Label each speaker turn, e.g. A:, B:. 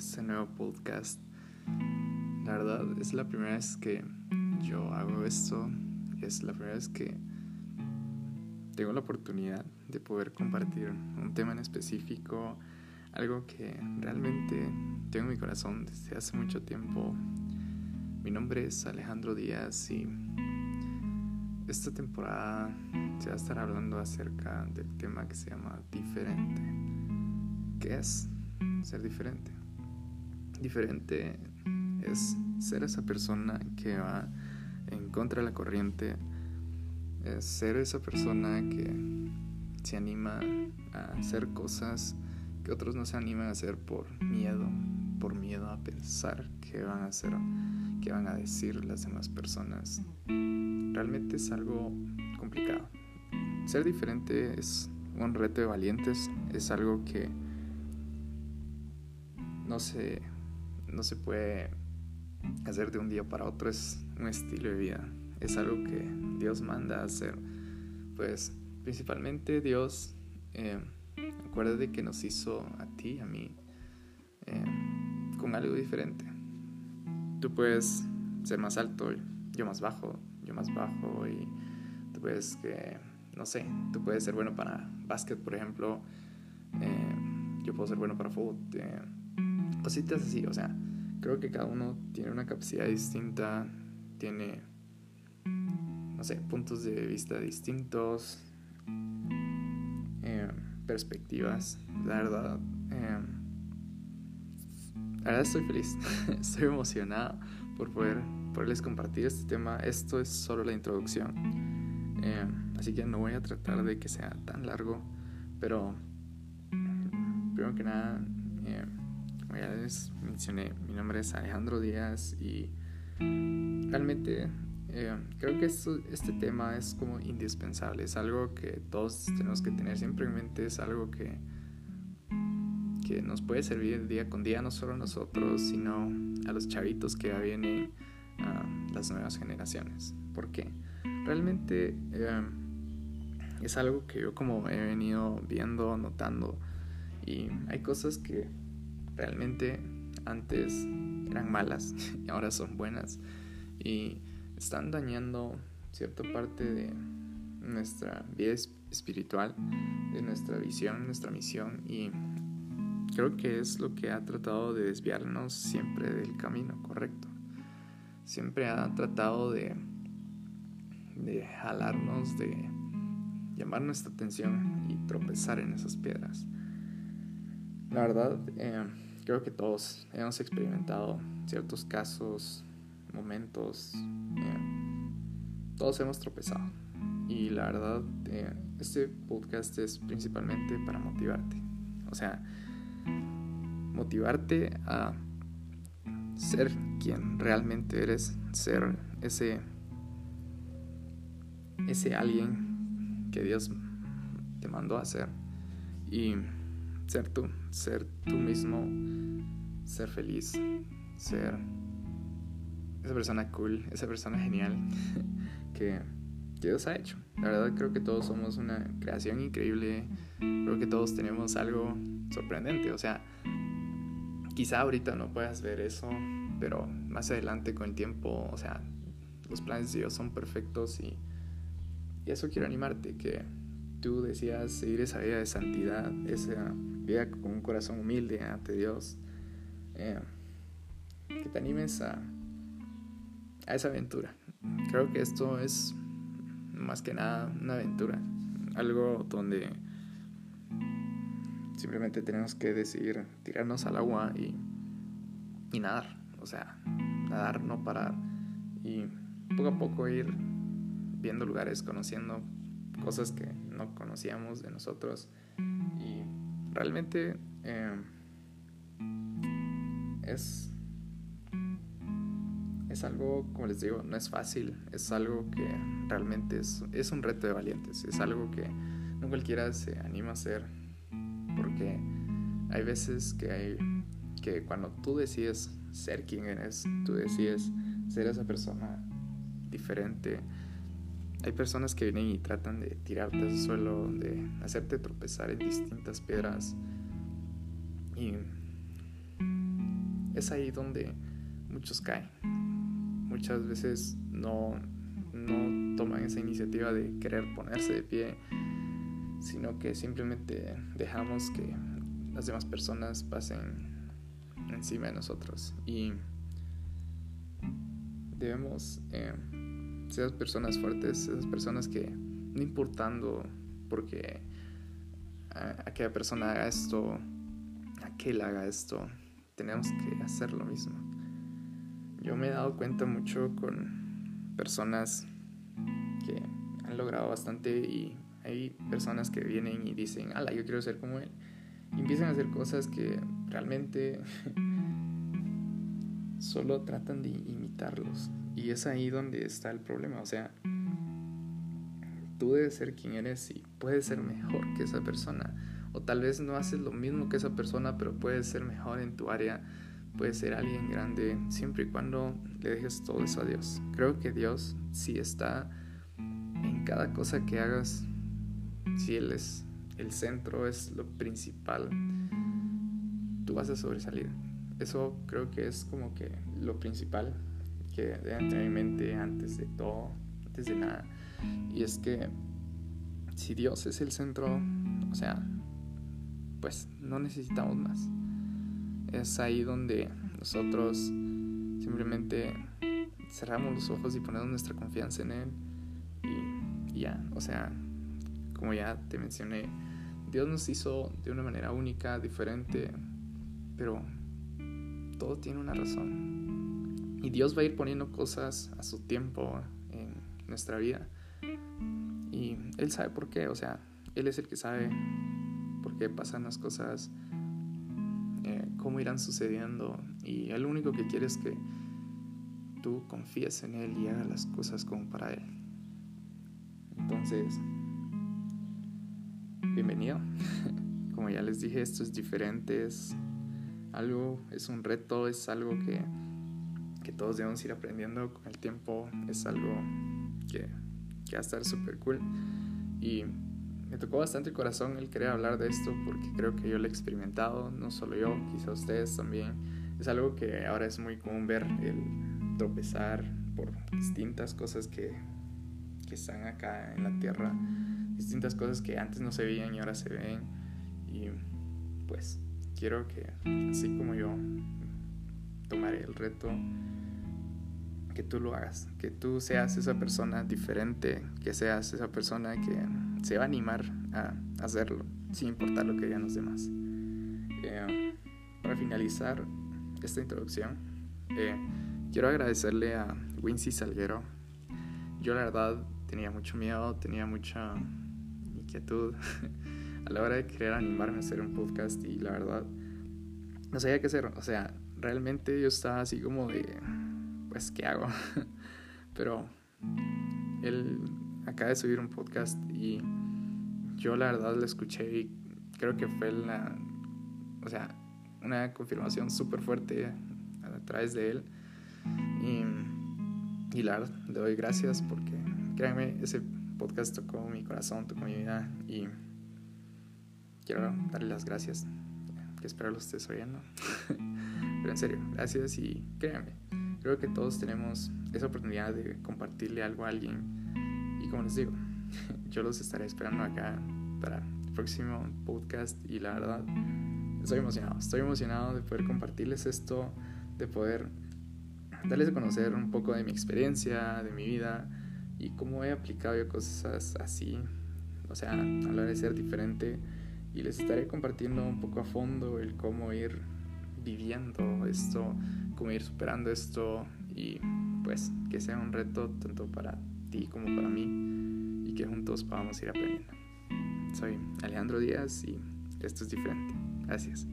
A: este nuevo podcast. La verdad es la primera vez que yo hago esto. Es la primera vez que tengo la oportunidad de poder compartir un tema en específico, algo que realmente tengo en mi corazón desde hace mucho tiempo. Mi nombre es Alejandro Díaz y esta temporada se va a estar hablando acerca del tema que se llama diferente. ¿Qué es ser diferente? Diferente es ser esa persona que va en contra de la corriente, es ser esa persona que se anima a hacer cosas que otros no se animan a hacer por miedo, por miedo a pensar que van a hacer, que van a decir las demás personas. Realmente es algo complicado. Ser diferente es un reto de valientes, es algo que no se, no se puede hacer de un día para otro, es un estilo de vida, es algo que Dios manda a hacer. Pues principalmente Dios, eh, acuérdate que nos hizo a ti, a mí, eh, con algo diferente. Tú puedes ser más alto, yo más bajo, yo más bajo y tú puedes que, no sé, tú puedes ser bueno para básquet, por ejemplo, eh, yo puedo ser bueno para fútbol cositas así, o sea, creo que cada uno tiene una capacidad distinta, tiene, no sé, puntos de vista distintos, eh, perspectivas, la verdad. Eh, la verdad estoy feliz, estoy emocionado por poder poderles compartir este tema. Esto es solo la introducción, eh, así que no voy a tratar de que sea tan largo, pero primero que nada como ya les mencioné, mi nombre es Alejandro Díaz y realmente eh, creo que este tema es como indispensable, es algo que todos tenemos que tener siempre en mente, es algo que, que nos puede servir día con día, no solo a nosotros, sino a los chavitos que ya vienen, a las nuevas generaciones. ¿Por qué? Realmente eh, es algo que yo como he venido viendo, notando, y hay cosas que realmente antes eran malas ahora son buenas y están dañando cierta parte de nuestra vida espiritual, de nuestra visión, nuestra misión y creo que es lo que ha tratado de desviarnos siempre del camino correcto. Siempre ha tratado de, de jalarnos, de llamar nuestra atención y tropezar en esas piedras. La verdad, eh, creo que todos hemos experimentado ciertos casos, momentos, eh, todos hemos tropezado. Y la verdad, eh, este podcast es principalmente para motivarte. O sea, motivarte a ser quien realmente eres, ser ese, ese alguien que Dios te mandó a ser. Y ser tú, ser tú mismo, ser feliz, ser esa persona cool, esa persona genial que, Dios ha hecho. La verdad creo que todos somos una creación increíble, creo que todos tenemos algo sorprendente, o sea, quizá ahorita no puedas ver eso, pero más adelante con el tiempo, o sea, los planes de Dios son perfectos y, y eso quiero animarte, que tú decías seguir esa vida de santidad, esa vida con un corazón humilde ante Dios, eh, que te animes a, a esa aventura. Creo que esto es más que nada una aventura, algo donde simplemente tenemos que decidir tirarnos al agua y, y nadar, o sea, nadar, no parar y poco a poco ir viendo lugares, conociendo cosas que no conocíamos de nosotros. Y realmente eh, es es algo, como les digo, no es fácil, es algo que realmente es, es un reto de valientes, es algo que no cualquiera se anima a hacer, porque hay veces que hay que cuando tú decides ser quien eres, tú decides ser esa persona diferente, hay personas que vienen y tratan de tirarte al suelo, de hacerte tropezar en distintas piedras. Y es ahí donde muchos caen. Muchas veces no, no toman esa iniciativa de querer ponerse de pie, sino que simplemente dejamos que las demás personas pasen encima de nosotros. Y debemos eh, ser personas fuertes, esas personas que, no importando porque aquella persona haga esto, aquel haga esto, tenemos que hacer lo mismo. Yo me he dado cuenta mucho con personas que han logrado bastante y hay personas que vienen y dicen, ala, yo quiero ser como él. Y empiezan a hacer cosas que realmente solo tratan de imitarlos. Y es ahí donde está el problema. O sea, tú debes ser quien eres y puedes ser mejor que esa persona. O tal vez no haces lo mismo que esa persona, pero puedes ser mejor en tu área. Puedes ser alguien grande siempre y cuando le dejes todo eso a Dios. Creo que Dios sí está en cada cosa que hagas. Si Él es el centro, es lo principal, tú vas a sobresalir. Eso creo que es como que lo principal que debe tener en mente antes de todo, antes de nada. Y es que si Dios es el centro, o sea, pues no necesitamos más. Es ahí donde nosotros simplemente cerramos los ojos y ponemos nuestra confianza en Él. Y, ya, o sea, como ya te mencioné, Dios nos hizo de una manera única, diferente, pero todo tiene una razón. Y Dios va a ir poniendo cosas a su tiempo en nuestra vida. Y Él sabe por qué, o sea, Él es el que sabe por qué pasan las cosas, eh, cómo irán sucediendo. Y Él único que quiere es que tú confíes en Él y hagas las cosas como para Él. Entonces, bienvenido. Como ya les dije, esto es diferente, es algo, es un reto, es algo que, que todos debemos ir aprendiendo con el tiempo, es algo que, que va a estar súper cool. Y me tocó bastante el corazón el querer hablar de esto porque creo que yo lo he experimentado, no solo yo, quizá ustedes también. Es algo que ahora es muy común ver, el tropezar por distintas cosas que, que están acá en la tierra, distintas cosas que antes no se veían y ahora se ven. Y pues quiero que, así como yo, tomaré el reto, que tú lo hagas, que tú seas esa persona diferente, que seas esa persona que se va a animar a hacerlo, sin importar lo que digan los demás. Eh, para finalizar esta introducción, eh, quiero agradecerle a Wincy Salguero. Yo la verdad tenía mucho miedo, tenía mucha inquietud a la hora de querer animarme a hacer un podcast y la verdad no sabía qué hacer. O sea, realmente yo estaba así como de, pues, ¿qué hago? Pero él acaba de subir un podcast y yo la verdad lo escuché y creo que fue la, o sea, una confirmación súper fuerte a través de él. Y, y la verdad, le doy gracias porque, créanme, ese podcast tocó mi corazón, tocó mi vida y quiero darle las gracias. Que espero lo estés oyendo. Pero en serio, gracias y créanme, creo que todos tenemos esa oportunidad de compartirle algo a alguien. Y como les digo, yo los estaré esperando acá para el próximo podcast y la verdad, estoy emocionado. Estoy emocionado de poder compartirles esto, de poder darles a conocer un poco de mi experiencia, de mi vida y cómo he aplicado yo cosas así, o sea, a de ser diferente y les estaré compartiendo un poco a fondo el cómo ir viviendo esto, cómo ir superando esto y pues que sea un reto tanto para ti como para mí y que juntos podamos ir aprendiendo. Soy Alejandro Díaz y esto es diferente. Gracias.